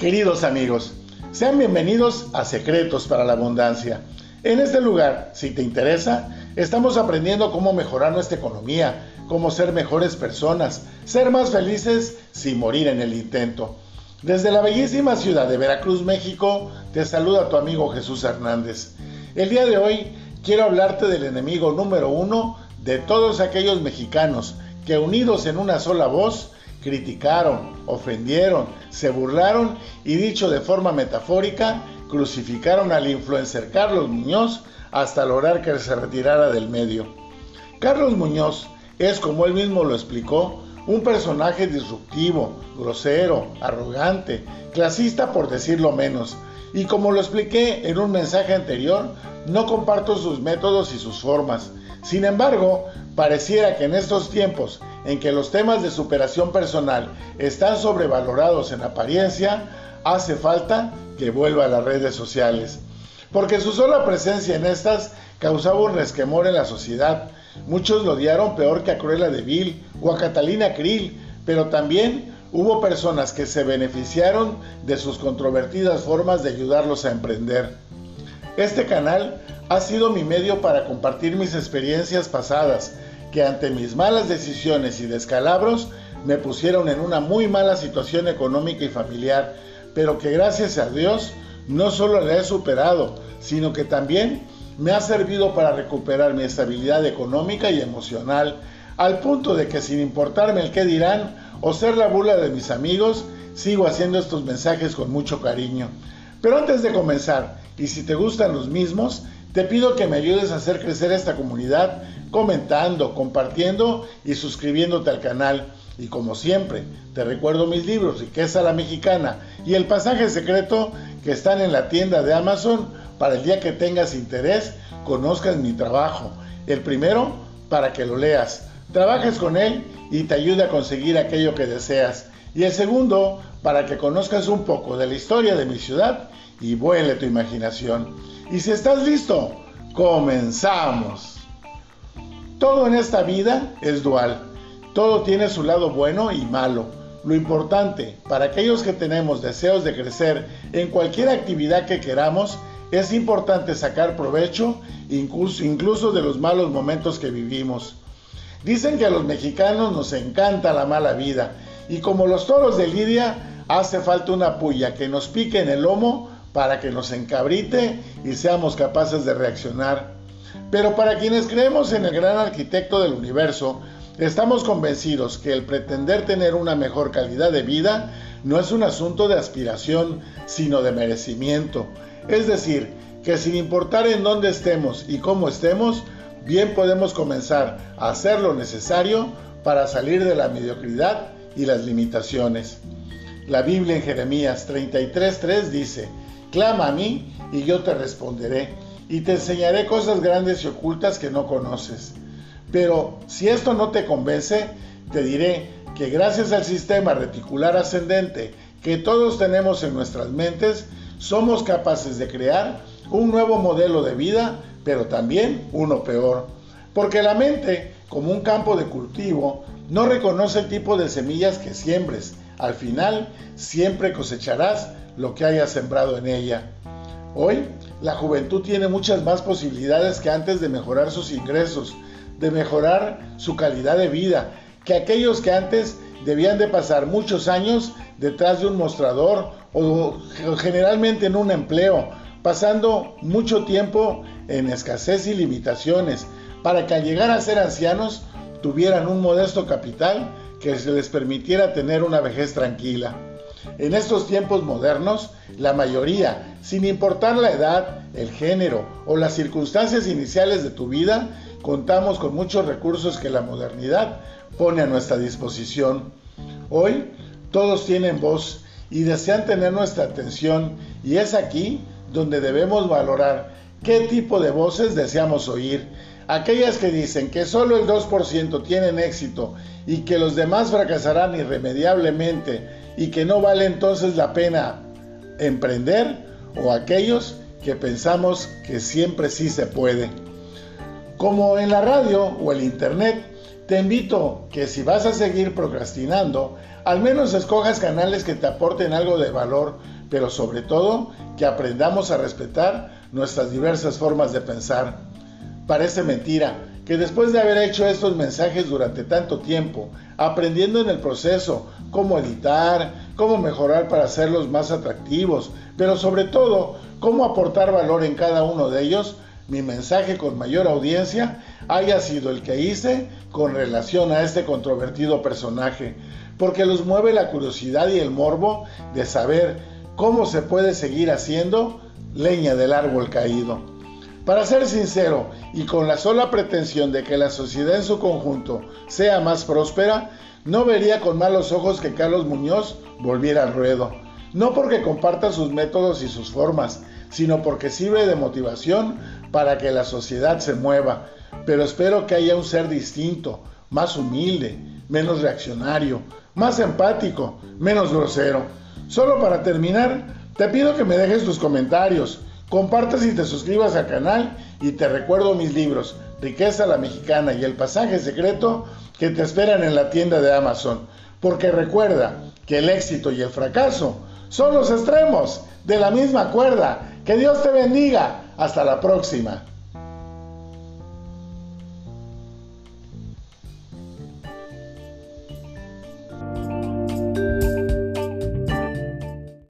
Queridos amigos, sean bienvenidos a Secretos para la Abundancia. En este lugar, si te interesa, estamos aprendiendo cómo mejorar nuestra economía, cómo ser mejores personas, ser más felices sin morir en el intento. Desde la bellísima ciudad de Veracruz, México, te saluda tu amigo Jesús Hernández. El día de hoy quiero hablarte del enemigo número uno de todos aquellos mexicanos que unidos en una sola voz criticaron, ofendieron, se burlaron y dicho de forma metafórica, crucificaron al influencer Carlos Muñoz hasta lograr que se retirara del medio. Carlos Muñoz es, como él mismo lo explicó, un personaje disruptivo, grosero, arrogante, clasista por decirlo menos. Y como lo expliqué en un mensaje anterior, no comparto sus métodos y sus formas. Sin embargo, pareciera que en estos tiempos en que los temas de superación personal están sobrevalorados en apariencia, hace falta que vuelva a las redes sociales. Porque su sola presencia en estas causaba un resquemor en la sociedad. Muchos lo odiaron peor que a Cruella de Vil o a Catalina Krill, pero también hubo personas que se beneficiaron de sus controvertidas formas de ayudarlos a emprender. Este canal ha sido mi medio para compartir mis experiencias pasadas, que ante mis malas decisiones y descalabros me pusieron en una muy mala situación económica y familiar, pero que gracias a Dios no solo la he superado, sino que también me ha servido para recuperar mi estabilidad económica y emocional, al punto de que sin importarme el qué dirán o ser la burla de mis amigos, sigo haciendo estos mensajes con mucho cariño. Pero antes de comenzar, y si te gustan los mismos, te pido que me ayudes a hacer crecer esta comunidad comentando, compartiendo y suscribiéndote al canal. Y como siempre, te recuerdo mis libros, Riqueza la Mexicana y El Pasaje Secreto, que están en la tienda de Amazon para el día que tengas interés, conozcas mi trabajo. El primero, para que lo leas, trabajes con él y te ayude a conseguir aquello que deseas. Y el segundo, para que conozcas un poco de la historia de mi ciudad y vuele tu imaginación. Y si estás listo, comenzamos. Todo en esta vida es dual. Todo tiene su lado bueno y malo. Lo importante para aquellos que tenemos deseos de crecer en cualquier actividad que queramos, es importante sacar provecho incluso, de los malos momentos que vivimos. Dicen que a los mexicanos nos encanta la mala vida y como los toros de Lidia, hace falta una puya que nos pique en el lomo para que nos encabrite y seamos capaces de reaccionar. Pero para quienes creemos en el gran arquitecto del universo, estamos convencidos que el pretender tener una mejor calidad de vida no es un asunto de aspiración, sino de merecimiento. Es decir, que sin importar en dónde estemos y cómo estemos, bien podemos comenzar a hacer lo necesario para salir de la mediocridad y las limitaciones. La Biblia en Jeremías 33:3 dice, Clama a mí y yo te responderé y te enseñaré cosas grandes y ocultas que no conoces. Pero si esto no te convence, te diré que gracias al sistema reticular ascendente que todos tenemos en nuestras mentes, somos capaces de crear un nuevo modelo de vida, pero también uno peor. Porque la mente, como un campo de cultivo, no reconoce el tipo de semillas que siembres. Al final, siempre cosecharás lo que hayas sembrado en ella. Hoy, la juventud tiene muchas más posibilidades que antes de mejorar sus ingresos, de mejorar su calidad de vida, que aquellos que antes debían de pasar muchos años detrás de un mostrador o generalmente en un empleo, pasando mucho tiempo en escasez y limitaciones, para que al llegar a ser ancianos tuvieran un modesto capital que les permitiera tener una vejez tranquila. En estos tiempos modernos, la mayoría, sin importar la edad, el género o las circunstancias iniciales de tu vida, contamos con muchos recursos que la modernidad pone a nuestra disposición. Hoy todos tienen voz y desean tener nuestra atención y es aquí donde debemos valorar qué tipo de voces deseamos oír. Aquellas que dicen que solo el 2% tienen éxito y que los demás fracasarán irremediablemente y que no vale entonces la pena emprender o aquellos que pensamos que siempre sí se puede. Como en la radio o el internet, te invito que si vas a seguir procrastinando, al menos escojas canales que te aporten algo de valor, pero sobre todo que aprendamos a respetar nuestras diversas formas de pensar. Parece mentira que después de haber hecho estos mensajes durante tanto tiempo, aprendiendo en el proceso cómo editar, cómo mejorar para hacerlos más atractivos, pero sobre todo cómo aportar valor en cada uno de ellos, mi mensaje con mayor audiencia haya sido el que hice con relación a este controvertido personaje, porque los mueve la curiosidad y el morbo de saber cómo se puede seguir haciendo leña del árbol caído. Para ser sincero, y con la sola pretensión de que la sociedad en su conjunto sea más próspera, no vería con malos ojos que Carlos Muñoz volviera al ruedo. No porque comparta sus métodos y sus formas, sino porque sirve de motivación para que la sociedad se mueva. Pero espero que haya un ser distinto, más humilde, menos reaccionario, más empático, menos grosero. Solo para terminar, te pido que me dejes tus comentarios, compartas y te suscribas al canal y te recuerdo mis libros, Riqueza la Mexicana y El Pasaje Secreto, que te esperan en la tienda de Amazon. Porque recuerda que el éxito y el fracaso son los extremos de la misma cuerda. Que Dios te bendiga. Hasta la próxima.